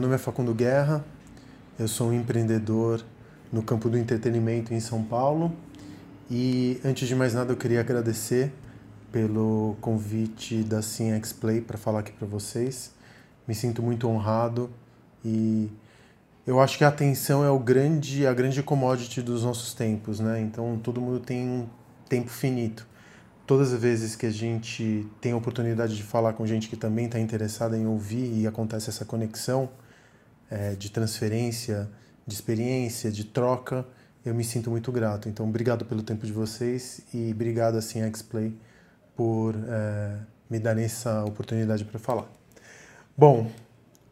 Meu nome é Facundo Guerra, eu sou um empreendedor no campo do entretenimento em São Paulo e antes de mais nada eu queria agradecer pelo convite da CinEx Play para falar aqui para vocês. Me sinto muito honrado e eu acho que a atenção é o grande, a grande commodity dos nossos tempos, né? Então todo mundo tem um tempo finito todas as vezes que a gente tem a oportunidade de falar com gente que também está interessada em ouvir e acontece essa conexão é, de transferência, de experiência, de troca, eu me sinto muito grato. Então, obrigado pelo tempo de vocês e obrigado, assim, X-Play, por é, me dar essa oportunidade para falar. Bom,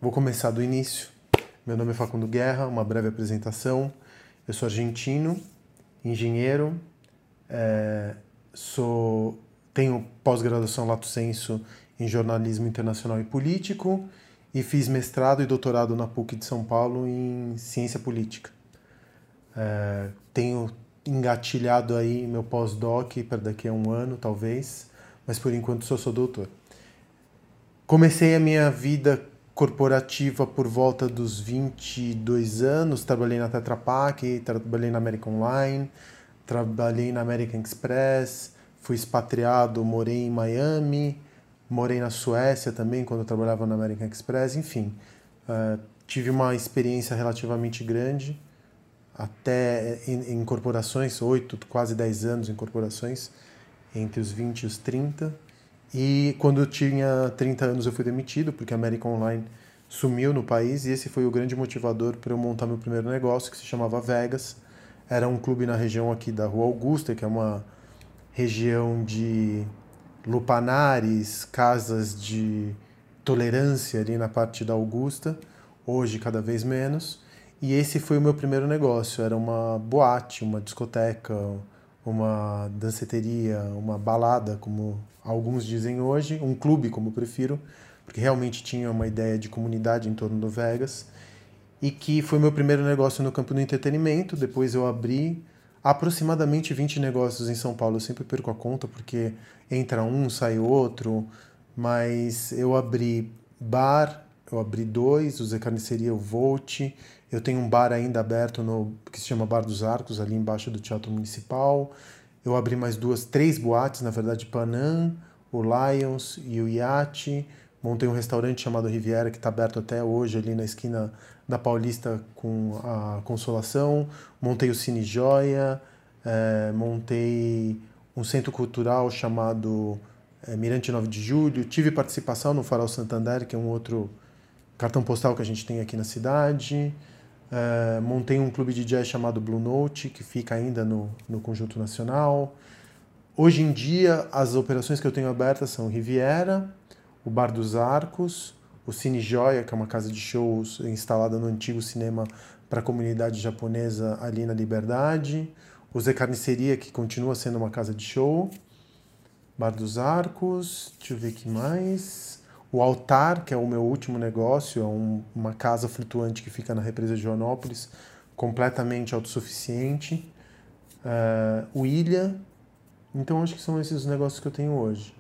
vou começar do início. Meu nome é Facundo Guerra, uma breve apresentação. Eu sou argentino, engenheiro, é, sou tenho pós-graduação lato sensu em jornalismo internacional e político e fiz mestrado e doutorado na PUC de São Paulo em ciência política. É, tenho engatilhado aí meu pós-doc para daqui a um ano, talvez, mas por enquanto só sou doutor. Comecei a minha vida corporativa por volta dos 22 anos, trabalhei na Tetra Pak, trabalhei na American Online, trabalhei na American Express, fui expatriado, morei em Miami, morei na Suécia também quando eu trabalhava na American Express, enfim, uh, tive uma experiência relativamente grande, até em, em corporações, 8, quase 10 anos em corporações, entre os 20 e os 30. E quando eu tinha 30 anos eu fui demitido, porque a American Online sumiu no país, e esse foi o grande motivador para eu montar meu primeiro negócio, que se chamava Vegas, era um clube na região aqui da Rua Augusta, que é uma região de lupanares, casas de tolerância ali na parte da Augusta, hoje cada vez menos. E esse foi o meu primeiro negócio, era uma boate, uma discoteca, uma danceteria, uma balada, como alguns dizem hoje, um clube, como prefiro, porque realmente tinha uma ideia de comunidade em torno do Vegas e que foi meu primeiro negócio no campo do entretenimento. Depois eu abri aproximadamente 20 negócios em São Paulo. Eu sempre perco a conta porque entra um, sai outro, mas eu abri bar, eu abri dois, o Zé Carniceria, o Volt. Eu tenho um bar ainda aberto no que se chama Bar dos Arcos, ali embaixo do Teatro Municipal. Eu abri mais duas, três boates, na verdade, Panam, o Lions e o Iate. Montei um restaurante chamado Riviera, que está aberto até hoje, ali na esquina da Paulista com a Consolação. Montei o Cine Joia, é, montei um centro cultural chamado é, Mirante 9 de Julho. Tive participação no Farol Santander, que é um outro cartão postal que a gente tem aqui na cidade. É, montei um clube de jazz chamado Blue Note, que fica ainda no, no Conjunto Nacional. Hoje em dia, as operações que eu tenho abertas são Riviera, o Bar dos Arcos, o Cine Joia, que é uma casa de shows instalada no antigo cinema para a comunidade japonesa ali na Liberdade, o Zé Carniceria, que continua sendo uma casa de show, Bar dos Arcos, deixa eu ver aqui mais, o Altar, que é o meu último negócio, é um, uma casa flutuante que fica na represa de Joanópolis, completamente autossuficiente, uh, o Ilha, então acho que são esses os negócios que eu tenho hoje.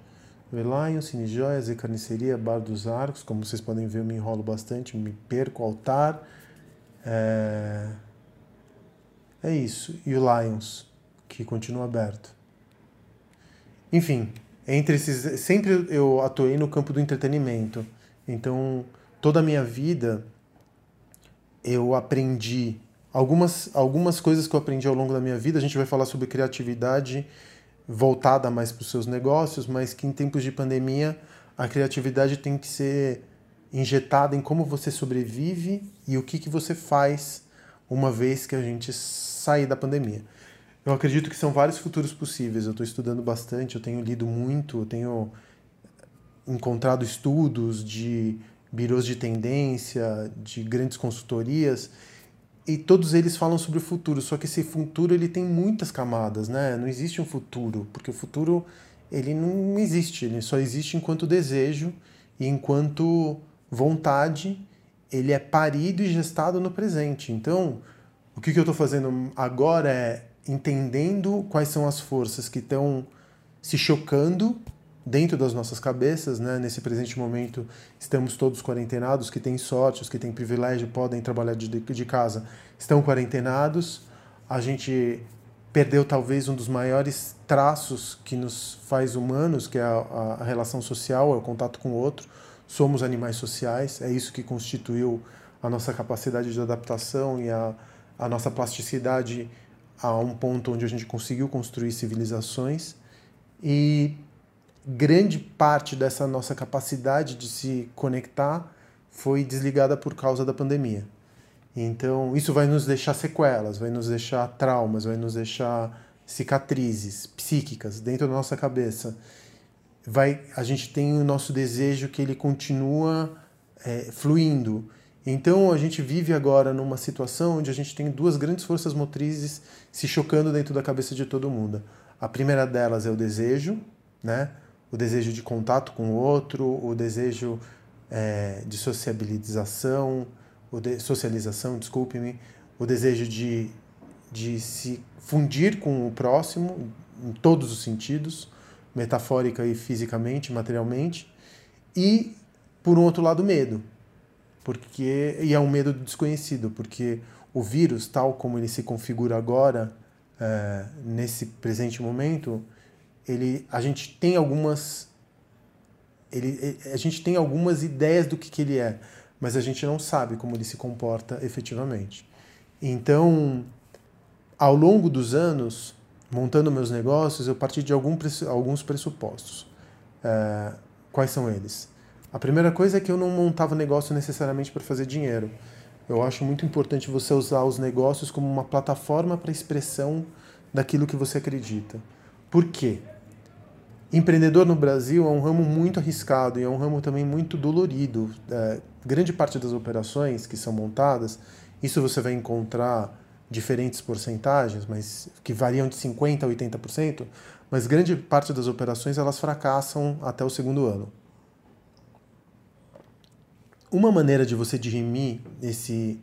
Velion, Cine Joias e Carniceria, Bar dos Arcos. Como vocês podem ver, eu me enrolo bastante, me perco, altar. É, é isso. E o Lions, que continua aberto. Enfim, entre esses. Sempre eu atuei no campo do entretenimento. Então, toda a minha vida eu aprendi algumas, algumas coisas que eu aprendi ao longo da minha vida. A gente vai falar sobre criatividade voltada mais para os seus negócios, mas que em tempos de pandemia a criatividade tem que ser injetada em como você sobrevive e o que, que você faz uma vez que a gente sair da pandemia. Eu acredito que são vários futuros possíveis. Eu estou estudando bastante, eu tenho lido muito, eu tenho encontrado estudos de birôs de tendência, de grandes consultorias e todos eles falam sobre o futuro, só que esse futuro ele tem muitas camadas, né? Não existe um futuro, porque o futuro ele não existe, ele só existe enquanto desejo e enquanto vontade, ele é parido e gestado no presente. Então, o que, que eu estou fazendo agora é entendendo quais são as forças que estão se chocando dentro das nossas cabeças, né? Nesse presente momento, estamos todos quarentenados, que têm sorte, os que têm privilégio podem trabalhar de, de casa, estão quarentenados. A gente perdeu talvez um dos maiores traços que nos faz humanos, que é a, a relação social, é o contato com o outro. Somos animais sociais, é isso que constituiu a nossa capacidade de adaptação e a, a nossa plasticidade a um ponto onde a gente conseguiu construir civilizações. E grande parte dessa nossa capacidade de se conectar foi desligada por causa da pandemia. Então, isso vai nos deixar sequelas, vai nos deixar traumas, vai nos deixar cicatrizes psíquicas dentro da nossa cabeça. Vai, a gente tem o nosso desejo que ele continua é, fluindo. Então, a gente vive agora numa situação onde a gente tem duas grandes forças motrizes se chocando dentro da cabeça de todo mundo. A primeira delas é o desejo, né? O desejo de contato com o outro, o desejo é, de sociabilização, o de, socialização, desculpe-me, o desejo de, de se fundir com o próximo em todos os sentidos, metafórica e fisicamente, materialmente, e por um outro lado medo, porque e é um medo do desconhecido, porque o vírus tal como ele se configura agora é, nesse presente momento, ele, a gente tem algumas ele, a gente tem algumas ideias do que, que ele é, mas a gente não sabe como ele se comporta efetivamente. Então, ao longo dos anos, montando meus negócios, eu parti de algum, alguns pressupostos. É, quais são eles? A primeira coisa é que eu não montava negócio necessariamente para fazer dinheiro. Eu acho muito importante você usar os negócios como uma plataforma para expressão daquilo que você acredita. Por quê? Empreendedor no Brasil é um ramo muito arriscado e é um ramo também muito dolorido. É, grande parte das operações que são montadas, isso você vai encontrar diferentes porcentagens, mas que variam de 50% a 80%, mas grande parte das operações elas fracassam até o segundo ano. Uma maneira de você dirimir esse,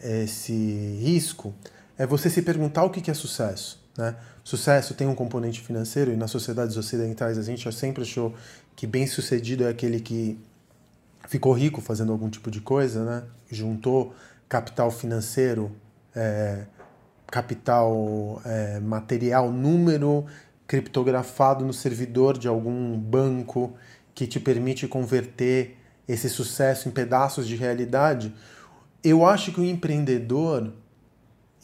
esse risco é você se perguntar o que é sucesso. Né? Sucesso tem um componente financeiro e nas sociedades ocidentais a gente sempre achou que bem sucedido é aquele que ficou rico fazendo algum tipo de coisa, né? juntou capital financeiro, é, capital é, material, número criptografado no servidor de algum banco que te permite converter esse sucesso em pedaços de realidade. Eu acho que o empreendedor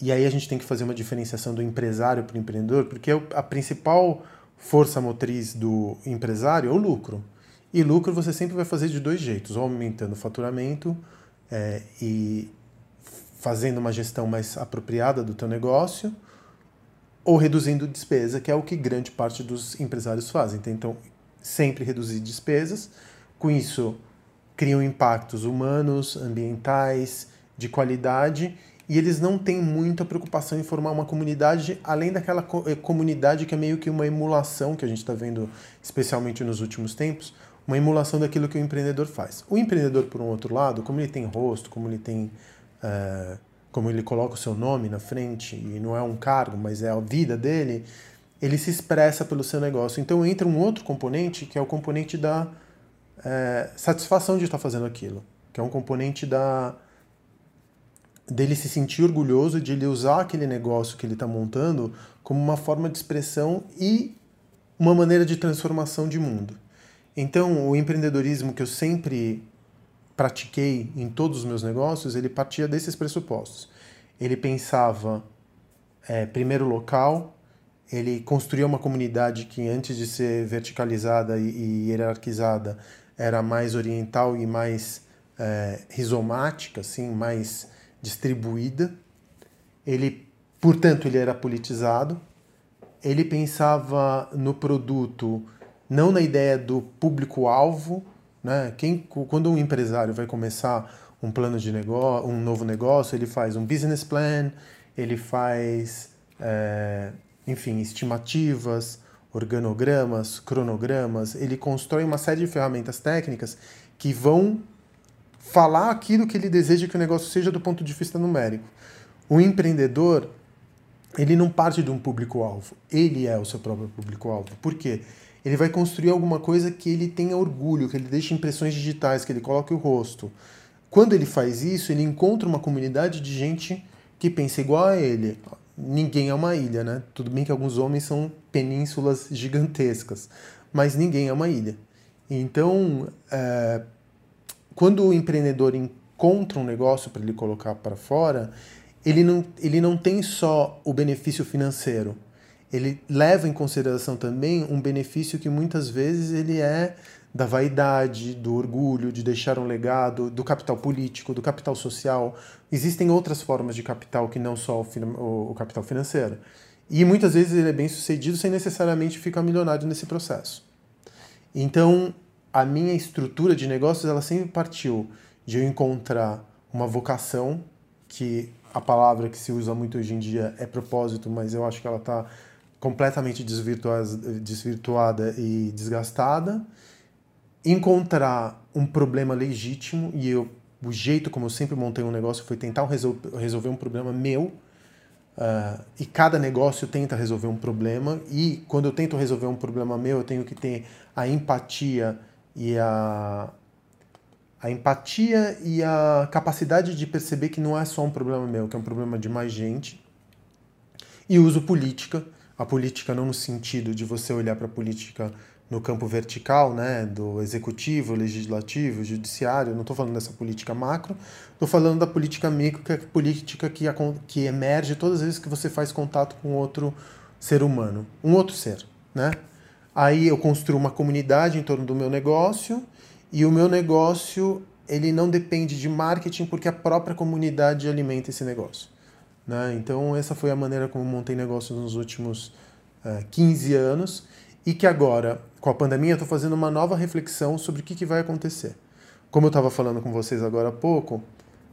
e aí a gente tem que fazer uma diferenciação do empresário para o empreendedor, porque a principal força motriz do empresário é o lucro. E lucro você sempre vai fazer de dois jeitos, ou aumentando o faturamento é, e fazendo uma gestão mais apropriada do teu negócio, ou reduzindo despesa, que é o que grande parte dos empresários fazem. Então, sempre reduzir despesas, com isso criam impactos humanos, ambientais, de qualidade e eles não têm muita preocupação em formar uma comunidade, além daquela eh, comunidade que é meio que uma emulação que a gente está vendo, especialmente nos últimos tempos, uma emulação daquilo que o empreendedor faz. O empreendedor, por um outro lado, como ele tem rosto, como ele tem. Uh, como ele coloca o seu nome na frente, e não é um cargo, mas é a vida dele, ele se expressa pelo seu negócio. Então entra um outro componente, que é o componente da uh, satisfação de estar fazendo aquilo, que é um componente da dele se sentir orgulhoso de ele usar aquele negócio que ele está montando como uma forma de expressão e uma maneira de transformação de mundo. Então, o empreendedorismo que eu sempre pratiquei em todos os meus negócios, ele partia desses pressupostos. Ele pensava é, primeiro local, ele construía uma comunidade que antes de ser verticalizada e, hierarquizada era mais oriental e mais é, rizomática, assim, mais distribuída. Ele, portanto, ele era politizado. Ele pensava no produto não na ideia do público-alvo, né? Quem, quando um empresário vai começar um plano de negócio, um novo negócio, ele faz um business plan, ele faz, é, enfim, estimativas, organogramas, cronogramas, ele constrói uma série de ferramentas técnicas que vão falar aquilo que ele deseja que o negócio seja do ponto de vista numérico. O empreendedor, ele não parte de um público-alvo, ele é o seu próprio público-alvo. Por quê? ele vai construir alguma coisa que ele tenha orgulho, que ele deixe impressões digitais, que ele coloque o rosto. Quando ele faz isso, ele encontra uma comunidade de gente que pensa igual a ele. Ninguém é uma ilha, né? Tudo bem que alguns homens são penínsulas gigantescas, mas ninguém é uma ilha. Então, é, quando o empreendedor encontra um negócio para ele colocar para fora, ele não, ele não tem só o benefício financeiro, ele leva em consideração também um benefício que muitas vezes ele é da vaidade, do orgulho, de deixar um legado, do capital político, do capital social. Existem outras formas de capital que não só o, o capital financeiro. E muitas vezes ele é bem sucedido sem necessariamente ficar milionário nesse processo. Então, a minha estrutura de negócios ela sempre partiu de eu encontrar uma vocação, que a palavra que se usa muito hoje em dia é propósito, mas eu acho que ela está completamente desvirtuada e desgastada, encontrar um problema legítimo e eu o jeito como eu sempre montei um negócio foi tentar resolver um problema meu uh, e cada negócio tenta resolver um problema e quando eu tento resolver um problema meu eu tenho que ter a empatia e a a empatia e a capacidade de perceber que não é só um problema meu, que é um problema de mais gente. E uso política a política não no sentido de você olhar para a política no campo vertical, né, do executivo, legislativo, judiciário, não estou falando dessa política macro, estou falando da política micro, que é a política que, que emerge todas as vezes que você faz contato com outro ser humano, um outro ser, né? Aí eu construo uma comunidade em torno do meu negócio e o meu negócio ele não depende de marketing porque a própria comunidade alimenta esse negócio. Né? Então, essa foi a maneira como montei negócios nos últimos uh, eh, 15 anos e que agora, com a pandemia, estou fazendo uma nova reflexão sobre o que, que vai acontecer. Como eu estava falando com vocês agora há pouco,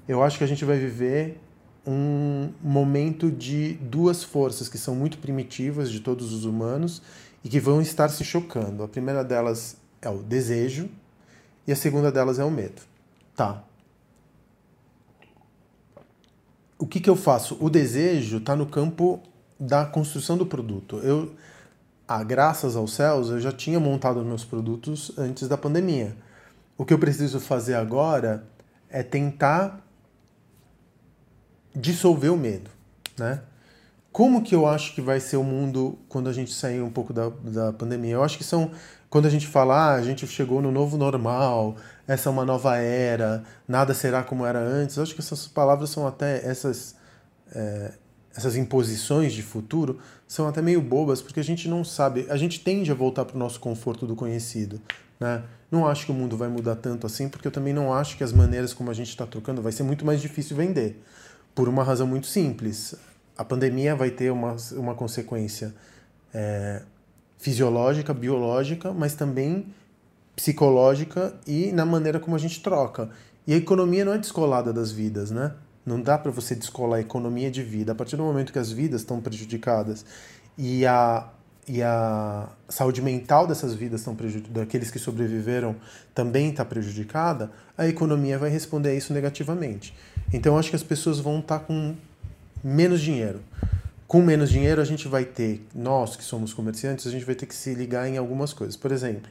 eu acho que a gente vai viver um momento de duas forças que são muito primitivas de todos os humanos e que vão estar se chocando. A primeira delas é o desejo e a segunda delas é o medo. Tá, o que, que eu faço? O desejo está no campo da construção do produto. Eu, ah, graças aos céus, eu já tinha montado meus produtos antes da pandemia. O que eu preciso fazer agora é tentar dissolver o medo, né? Como que eu acho que vai ser o mundo quando a gente sair um pouco da, da pandemia? Eu acho que são quando a gente fala, ah, a gente chegou no novo normal, essa é uma nova era, nada será como era antes, eu acho que essas palavras são até, essas, é, essas imposições de futuro, são até meio bobas, porque a gente não sabe, a gente tende a voltar para o nosso conforto do conhecido, né? Não acho que o mundo vai mudar tanto assim, porque eu também não acho que as maneiras como a gente está trocando vai ser muito mais difícil vender, por uma razão muito simples. A pandemia vai ter uma, uma consequência é, fisiológica, biológica, mas também psicológica e na maneira como a gente troca. E a economia não é descolada das vidas, né? Não dá para você descolar a economia de vida. A partir do momento que as vidas estão prejudicadas e a, e a saúde mental dessas vidas estão daqueles que sobreviveram também está prejudicada, a economia vai responder a isso negativamente. Então acho que as pessoas vão estar tá com menos dinheiro com menos dinheiro a gente vai ter, nós que somos comerciantes, a gente vai ter que se ligar em algumas coisas. Por exemplo,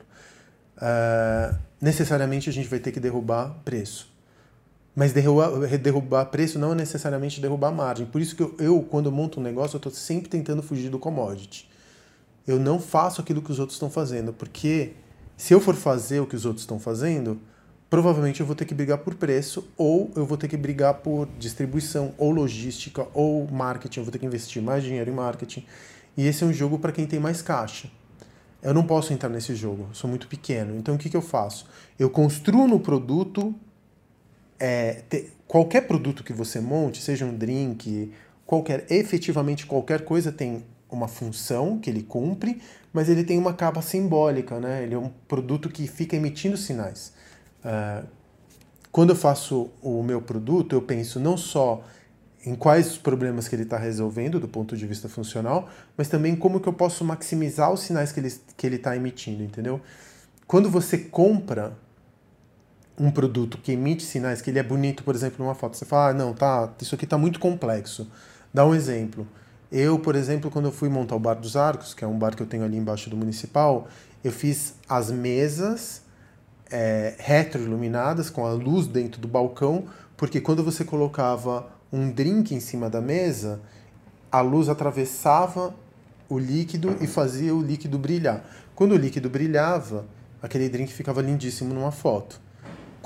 uh, necessariamente a gente vai ter que derrubar preço. Mas derrubar, derrubar preço não é necessariamente derrubar margem. Por isso que eu, eu quando monto um negócio, eu estou sempre tentando fugir do commodity. Eu não faço aquilo que os outros estão fazendo, porque se eu for fazer o que os outros estão fazendo, provavelmente eu vou ter que brigar por preço, ou eu vou ter que brigar por distribuição, ou logística, ou marketing. Eu vou ter que investir mais dinheiro em marketing. E esse é um jogo para quem tem mais caixa. Eu não posso entrar nesse jogo, sou muito pequeno. Então o que, que eu faço? Eu construo no produto. É, te, qualquer produto que você monte, seja um drink, qualquer, efetivamente qualquer coisa tem uma função que ele cumpre, mas ele tem uma capa simbólica, né? Ele é um produto que fica emitindo sinais. Ah, quando eu faço o meu produto, eu penso não só em quais os problemas que ele está resolvendo do ponto de vista funcional, mas também como que eu posso maximizar os sinais que ele que ele está emitindo, entendeu? Quando você compra um produto que emite sinais, que ele é bonito, por exemplo, numa foto, você fala, ah, não, tá, isso aqui está muito complexo. Dá um exemplo. Eu, por exemplo, quando eu fui montar o Bar dos Arcos, que é um bar que eu tenho ali embaixo do Municipal, Eu fiz as mesas é, retroiluminadas com a luz dentro do balcão, porque quando você colocava um drink em cima da mesa, a luz atravessava o líquido e fazia o líquido brilhar. Quando o líquido brilhava, aquele drink ficava lindíssimo numa foto.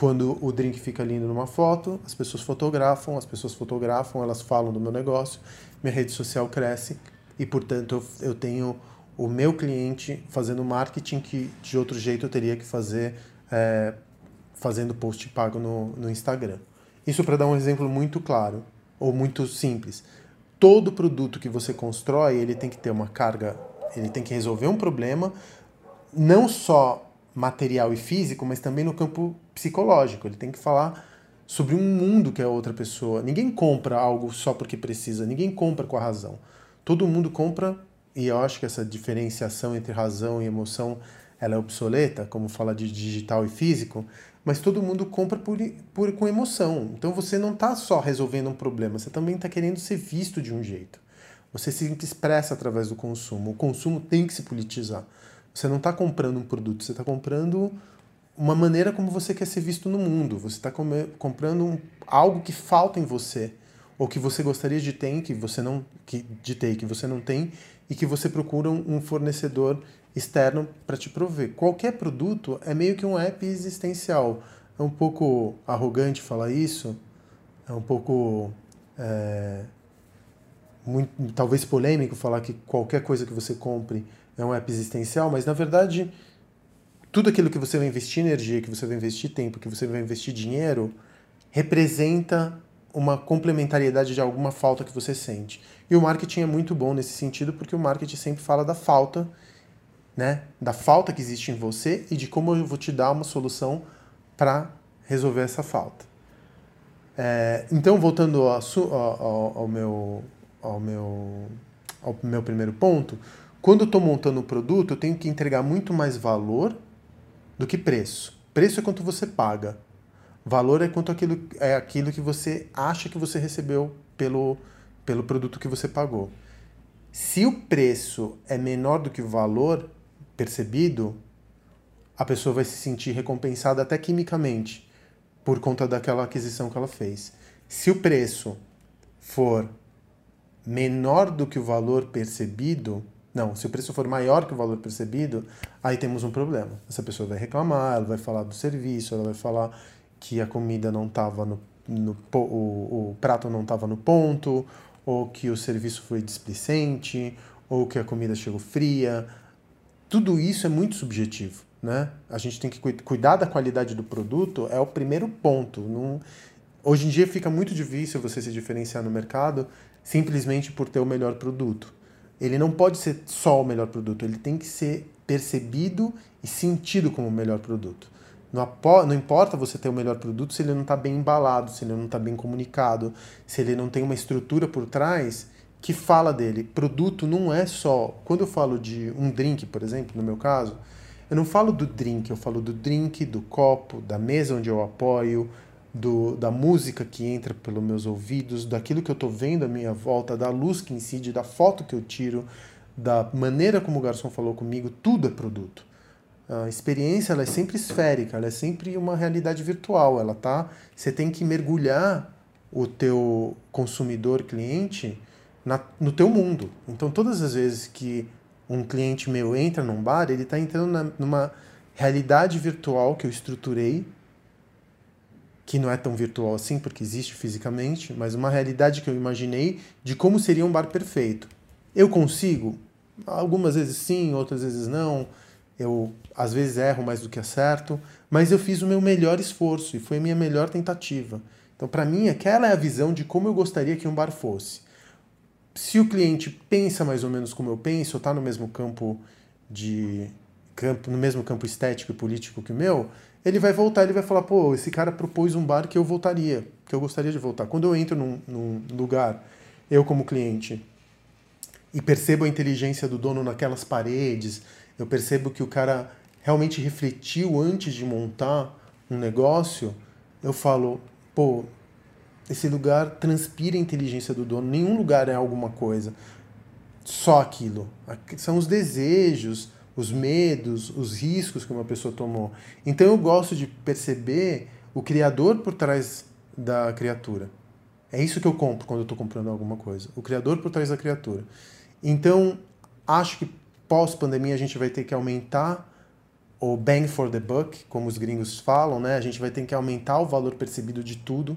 Quando o drink fica lindo numa foto, as pessoas fotografam, as pessoas fotografam, elas falam do meu negócio, minha rede social cresce e, portanto, eu, tenho o meu cliente fazendo marketing que de outro jeito eu teria que fazer é, fazendo post pago no, no Instagram. Isso para dar um exemplo muito claro ou muito simples. Todo produto que você constrói, ele tem que ter uma carga, ele tem que resolver um problema, não só material e físico, mas também no campo psicológico. Ele tem que falar sobre um mundo que é outra pessoa. Ninguém compra algo só porque precisa, ninguém compra com a razão. Todo mundo compra, e eu acho que essa diferenciação entre razão e emoção ela é obsoleta, como fala de digital e físico, mas todo mundo compra por, por com emoção. Então você não está só resolvendo um problema, você também está querendo ser visto de um jeito. Você se expressa através do consumo. O consumo tem que se politizar. Você não está comprando um produto, você está comprando uma maneira como você quer ser visto no mundo. Você está comprando um, algo que falta em você ou que você gostaria de ter, que você não que, de ter, que você não tem e que você procura um fornecedor externo para te prover. Qualquer produto é meio que um app existencial. É um pouco arrogante falar isso, é um pouco é, muito, talvez polêmico falar que qualquer coisa que você compre é um app existencial, mas na verdade tudo aquilo que você vai investir energia, que você vai investir tempo, que você vai investir dinheiro, representa uma complementariedade de alguma falta que você sente. E o marketing é muito bom nesse sentido, porque o marketing sempre fala da falta né, da falta que existe em você e de como eu vou te dar uma solução para resolver essa falta. É, então, voltando ao, ao, ao, meu, ao, meu, ao meu primeiro ponto, quando eu estou montando um produto, eu tenho que entregar muito mais valor do que preço. Preço é quanto você paga. Valor é quanto aquilo, é aquilo que você acha que você recebeu pelo, pelo produto que você pagou. Se o preço é menor do que o valor, percebido, a pessoa vai se sentir recompensada até quimicamente por conta daquela aquisição que ela fez. Se o preço for menor do que o valor percebido, não, se o preço for maior que o valor percebido, aí temos um problema. Essa pessoa vai reclamar, ela vai falar do serviço, ela vai falar que a comida não estava no, no o, o prato não estava no ponto, ou que o serviço foi displicente, ou que a comida chegou fria, tudo isso é muito subjetivo. Né? A gente tem que cuidar da qualidade do produto, é o primeiro ponto. Hoje em dia fica muito difícil você se diferenciar no mercado simplesmente por ter o melhor produto. Ele não pode ser só o melhor produto, ele tem que ser percebido e sentido como o melhor produto. Não, não importa você ter o melhor produto se ele não está bem embalado, se ele não está bem comunicado, se ele não tem uma estrutura por trás que fala dele. Produto não é só. Quando eu falo de um drink, por exemplo, no meu caso, eu não falo do drink, eu falo do drink, do copo, da mesa onde eu apoio, do, da música que entra pelos meus ouvidos, daquilo que eu estou vendo à minha volta, da luz que incide, da foto que eu tiro, da maneira como o garçom falou comigo, tudo é produto. A experiência ela é sempre esférica, ela é sempre uma realidade virtual. Ela tá, você tem que mergulhar o teu consumidor cliente na, no teu mundo. Então, todas as vezes que um cliente meu entra num bar, ele está entrando na, numa realidade virtual que eu estruturei, que não é tão virtual assim, porque existe fisicamente, mas uma realidade que eu imaginei de como seria um bar perfeito. Eu consigo? Algumas vezes sim, outras vezes não. Eu às vezes erro mais do que acerto, mas eu fiz o meu melhor esforço e foi a minha melhor tentativa. Então, para mim, aquela é a visão de como eu gostaria que um bar fosse se o cliente pensa mais ou menos como eu penso, está no mesmo campo de campo, no mesmo campo estético e político que o meu, ele vai voltar, ele vai falar, pô, esse cara propôs um bar que eu voltaria, que eu gostaria de voltar. Quando eu entro num, num lugar, eu como cliente, e percebo a inteligência do dono naquelas paredes, eu percebo que o cara realmente refletiu antes de montar um negócio, eu falo, pô, esse lugar transpira a inteligência do dono. Nenhum lugar é alguma coisa. Só aquilo. São os desejos, os medos, os riscos que uma pessoa tomou. Então eu gosto de perceber o criador por trás da criatura. É isso que eu compro quando eu estou comprando alguma coisa. O criador por trás da criatura. Então, acho que pós-pandemia a gente vai ter que aumentar o bang for the buck, como os gringos falam, né? A gente vai ter que aumentar o valor percebido de tudo.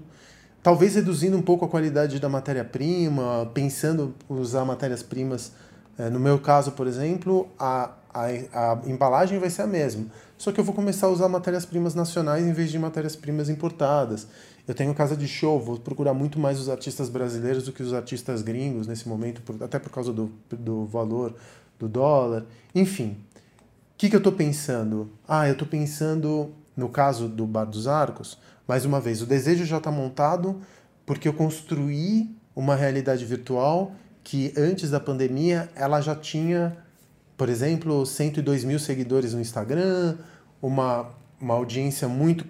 Talvez reduzindo um pouco a qualidade da matéria-prima, pensando usar matérias-primas. É, no meu caso, por exemplo, a, a, a embalagem vai ser a mesma. Só que eu vou começar a usar matérias-primas nacionais em vez de matérias-primas importadas. Eu tenho casa de show, vou procurar muito mais os artistas brasileiros do que os artistas gringos nesse momento, até por causa do, do valor do dólar. Enfim, o que, que eu estou pensando? Ah, eu estou pensando, no caso do Bar dos Arcos, mais uma vez, o desejo já está montado porque eu construí uma realidade virtual que antes da pandemia ela já tinha, por exemplo, 102 mil seguidores no Instagram, uma, uma audiência muito,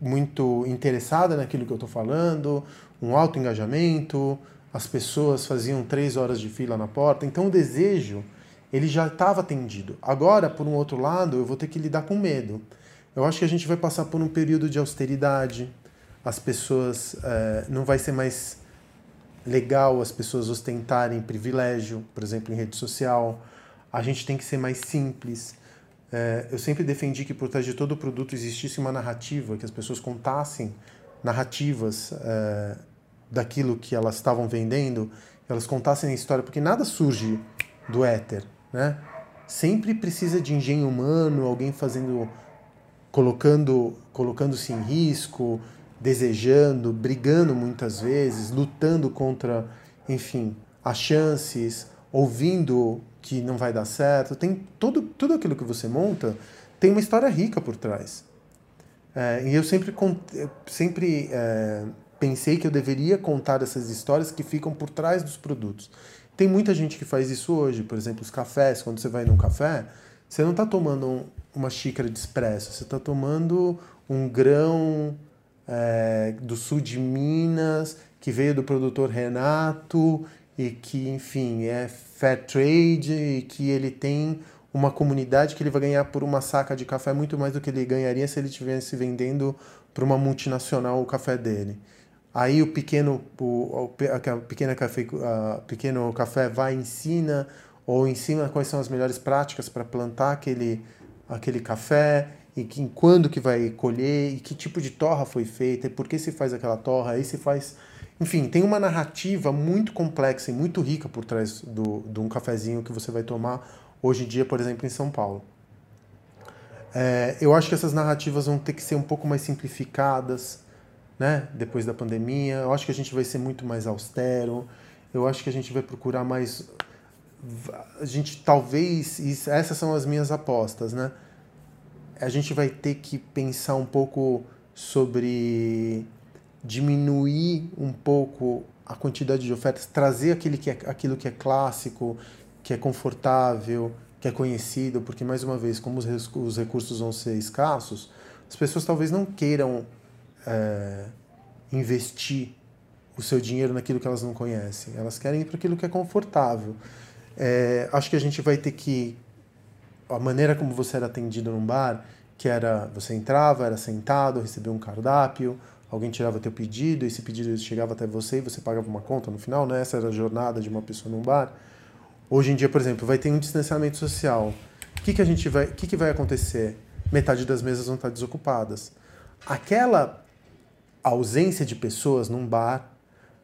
muito interessada naquilo que eu estou falando, um alto engajamento, as pessoas faziam três horas de fila na porta. Então o desejo ele já estava atendido. Agora, por um outro lado, eu vou ter que lidar com medo. Eu acho que a gente vai passar por um período de austeridade. As pessoas é, não vai ser mais legal as pessoas ostentarem privilégio, por exemplo, em rede social. A gente tem que ser mais simples. É, eu sempre defendi que por trás de todo produto existisse uma narrativa, que as pessoas contassem narrativas é, daquilo que elas estavam vendendo, elas contassem a história, porque nada surge do éter né? Sempre precisa de engenho humano, alguém fazendo, colocando, colocando-se em risco, desejando, brigando muitas vezes, lutando contra, enfim, as chances, ouvindo que não vai dar certo. Tem todo, tudo aquilo que você monta tem uma história rica por trás. É, e eu sempre, sempre é, pensei que eu deveria contar essas histórias que ficam por trás dos produtos. Tem muita gente que faz isso hoje, por exemplo, os cafés, quando você vai num café, você não está tomando um, uma xícara de espresso, você está tomando um grão é, do sul de Minas, que veio do produtor Renato, e que, enfim, é fair trade, e que ele tem uma comunidade que ele vai ganhar por uma saca de café muito mais do que ele ganharia se ele estivesse vendendo para uma multinacional o café dele. Aí o pequeno, o, a pequena café, a pequeno café vai ensina ou ensina quais são as melhores práticas para plantar aquele, aquele café e que, quando que vai colher e que tipo de torra foi feita e por que se faz aquela torra, aí se faz... Enfim, tem uma narrativa muito complexa e muito rica por trás do, de um cafezinho que você vai tomar hoje em dia, por exemplo, em São Paulo. É, eu acho que essas narrativas vão ter que ser um pouco mais simplificadas, né? Depois da pandemia, eu acho que a gente vai ser muito mais austero. Eu acho que a gente vai procurar mais a gente talvez essas são as minhas apostas, né? A gente vai ter que pensar um pouco sobre diminuir um pouco a quantidade de ofertas, trazer aquele que é, aquilo que é clássico, que é confortável, que é conhecido, porque mais uma vez, como os, os recursos vão ser escassos, as pessoas talvez não queiram é, investir o seu dinheiro naquilo que elas não conhecem. Elas querem ir para aquilo que é confortável. É, acho que a gente vai ter que. A maneira como você era atendido num bar, que era você entrava, era sentado, recebia um cardápio, alguém tirava teu pedido, esse pedido chegava até você e você pagava uma conta no final, né? Essa era a jornada de uma pessoa num bar. Hoje em dia, por exemplo, vai ter um distanciamento social. O que, que a gente vai, o que, que vai acontecer? Metade das mesas vão estar desocupadas. Aquela ausência de pessoas num bar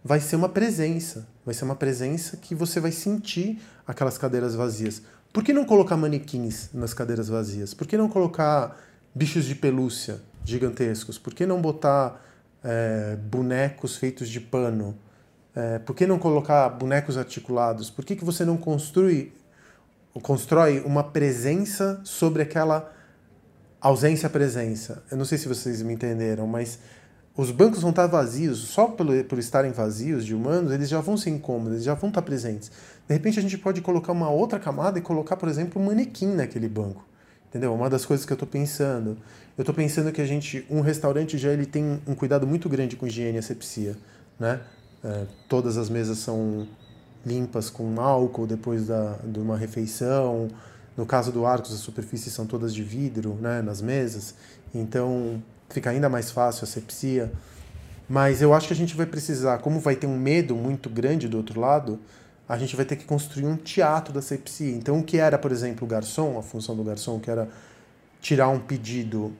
vai ser uma presença, vai ser uma presença que você vai sentir aquelas cadeiras vazias. Por que não colocar manequins nas cadeiras vazias? Por que não colocar bichos de pelúcia gigantescos? Por que não botar é, bonecos feitos de pano? É, por que não colocar bonecos articulados? Por que, que você não construi, constrói uma presença sobre aquela ausência-presença? Eu não sei se vocês me entenderam, mas os bancos vão estar vazios, só pelo, por estarem vazios de humanos, eles já vão ser incômodos, eles já vão estar presentes. De repente a gente pode colocar uma outra camada e colocar, por exemplo, um manequim naquele banco. Entendeu? Uma das coisas que eu estou pensando. Eu estou pensando que a gente, um restaurante já ele tem um cuidado muito grande com higiene e asepsia, né? É, todas as mesas são limpas com álcool depois da, de uma refeição, No caso do Arcos, as superfícies são todas de vidro, né, nas mesas, então fica ainda mais fácil a sepsia. Mas eu acho que a gente vai precisar, como vai ter um medo muito grande do outro lado, a gente vai ter que construir um teatro da sepsia. Então, o que era, por exemplo, o garçom, a função do garçom, que era tirar um pedido,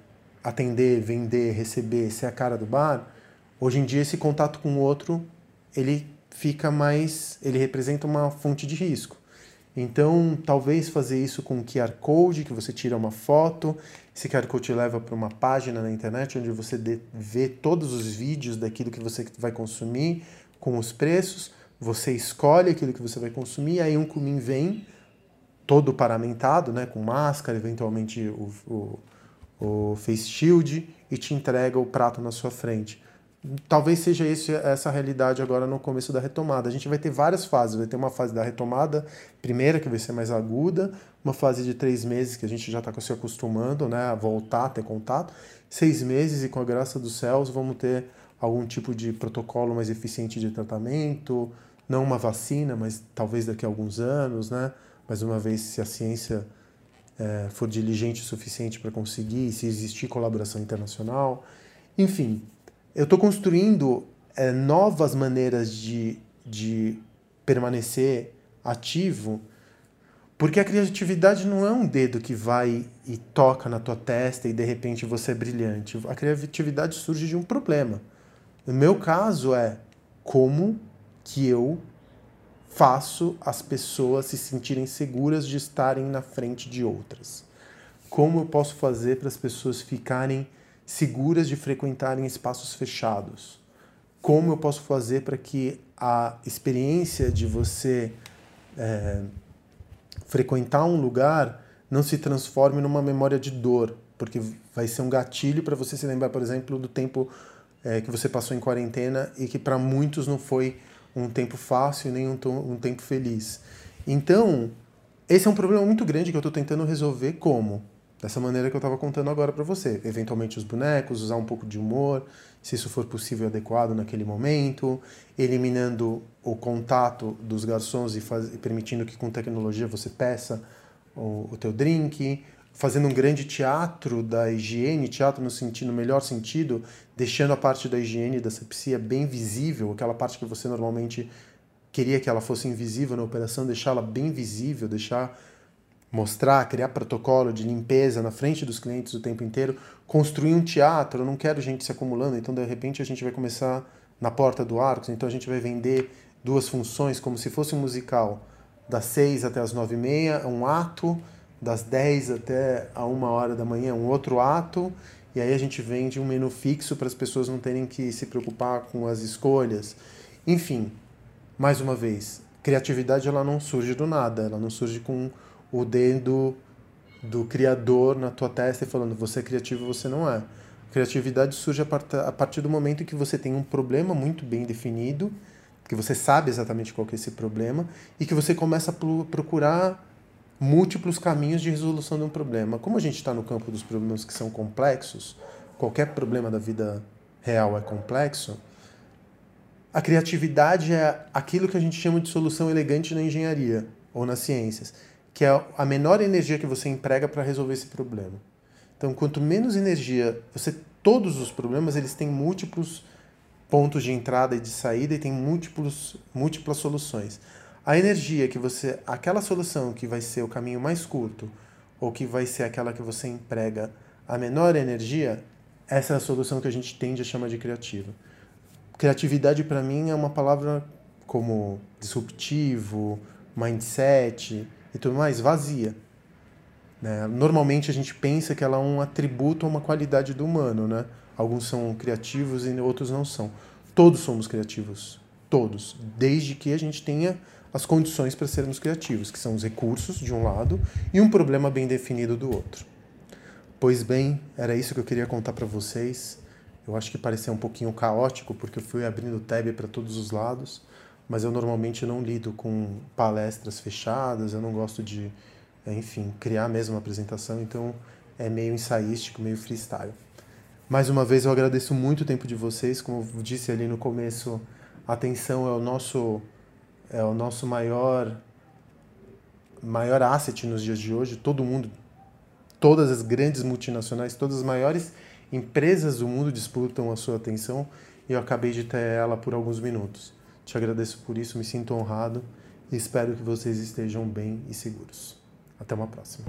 atender, vender, receber, ser a cara do bar, hoje em dia esse contato com o outro, ele fica mais, ele representa uma fonte de risco. Então, talvez fazer isso com QR Code, que você tira uma foto, esse QR Code leva para uma página na internet onde você vê todos os vídeos daquilo que você vai consumir, com os preços, você escolhe aquilo que você vai consumir, aí um cumim vem todo paramentado, né, com máscara, eventualmente o, o, o face shield, e te entrega o prato na sua frente talvez seja esse, essa realidade agora no começo da retomada. A gente vai ter várias fases. Vai ter uma fase da retomada primeira, que vai ser mais aguda, uma fase de três meses, que a gente já está se acostumando né, a voltar a ter contato. Seis meses, e com a graça dos céus, vamos ter algum tipo de protocolo mais eficiente de tratamento, não uma vacina, mas talvez daqui a alguns anos, né? Mais uma vez, se a ciência é, for diligente o suficiente para conseguir, se existir colaboração internacional. Enfim, eu estou construindo é, novas maneiras de, de permanecer ativo, porque a criatividade não é um dedo que vai e toca na tua testa e de repente você é brilhante. A criatividade surge de um problema. No meu caso é como que eu faço as pessoas se sentirem seguras de estarem na frente de outras. Como eu posso fazer para as pessoas ficarem seguras de frequentarem espaços fechados? Como eu posso fazer para que a experiência de você é, frequentar um lugar não se transforme numa memória de dor? Porque vai ser um gatilho para você se lembrar, por exemplo, do tempo é, que você passou em quarentena e que para muitos não foi um tempo fácil nem um, um tempo feliz. Então, esse é um problema muito grande que eu estou tentando resolver como? Dessa maneira que eu estava contando agora para você. Eventualmente os bonecos, usar um pouco de humor, se isso for possível adequado naquele momento, eliminando o contato dos garçons e, faz, permitindo que com tecnologia você peça o, o teu drink, fazendo um grande teatro da higiene, teatro no sentido, no melhor sentido, deixando a parte da higiene da sepsia bem visível, aquela parte que você normalmente queria que ela fosse invisível na operação, deixá-la bem visível, deixar mostrar, criar protocolo de limpeza na frente dos clientes o tempo inteiro, construir um teatro, eu não quero gente se acumulando, então de repente a gente vai começar na porta do Arcos, então a gente vai vender duas funções como se fosse um musical, das seis até as nove e meia, um ato, das dez até a uma hora da manhã, um outro ato, e aí a gente vende um menu fixo para as pessoas não terem que se preocupar com as escolhas. Enfim, mais uma vez, criatividade ela não surge do nada, ela não surge com o dedo do criador na tua testa e falando você é criativo você não é. Criatividade surge a partir do momento que você tem um problema muito bem definido, que você sabe exatamente qual é esse problema e que você começa a procurar múltiplos caminhos de resolução de um problema. Como a gente está no campo dos problemas que são complexos, qualquer problema da vida real é complexo, a criatividade é aquilo que a gente chama de solução elegante na engenharia ou nas ciências que é a menor energia que você emprega para resolver esse problema. Então, quanto menos energia você todos os problemas eles têm múltiplos pontos de entrada e de saída e tem múltiplos múltiplas soluções. A energia que você aquela solução que vai ser o caminho mais curto ou que vai ser aquela que você emprega a menor energia, essa é a solução que a gente tende a chamar de criativa. Criatividade para mim é uma palavra como disruptivo, mindset, e tudo mais, vazia. Né? Normalmente a gente pensa que ela é um atributo ou uma qualidade do humano, né? Alguns são criativos e outros não são. Todos somos criativos, todos, desde que a gente tenha as condições para sermos criativos, que são os recursos de um lado e um problema bem definido do outro. Pois bem, era isso que eu queria contar para vocês. Eu acho que pareceu um pouquinho caótico porque eu fui abrindo tab para todos os lados mas eu normalmente não lido com palestras fechadas, eu não gosto de, enfim, criar mesmo uma apresentação, então é meio ensaístico, meio freestyle. Mais uma vez eu agradeço muito o tempo de vocês, como eu disse ali no começo, atenção é o nosso é o nosso maior maior asset nos dias de hoje. Todo mundo, todas as grandes multinacionais, todas as maiores empresas do mundo disputam a sua atenção e eu acabei de ter ela por alguns minutos. Te agradeço por isso, me sinto honrado e espero que vocês estejam bem e seguros. Até uma próxima.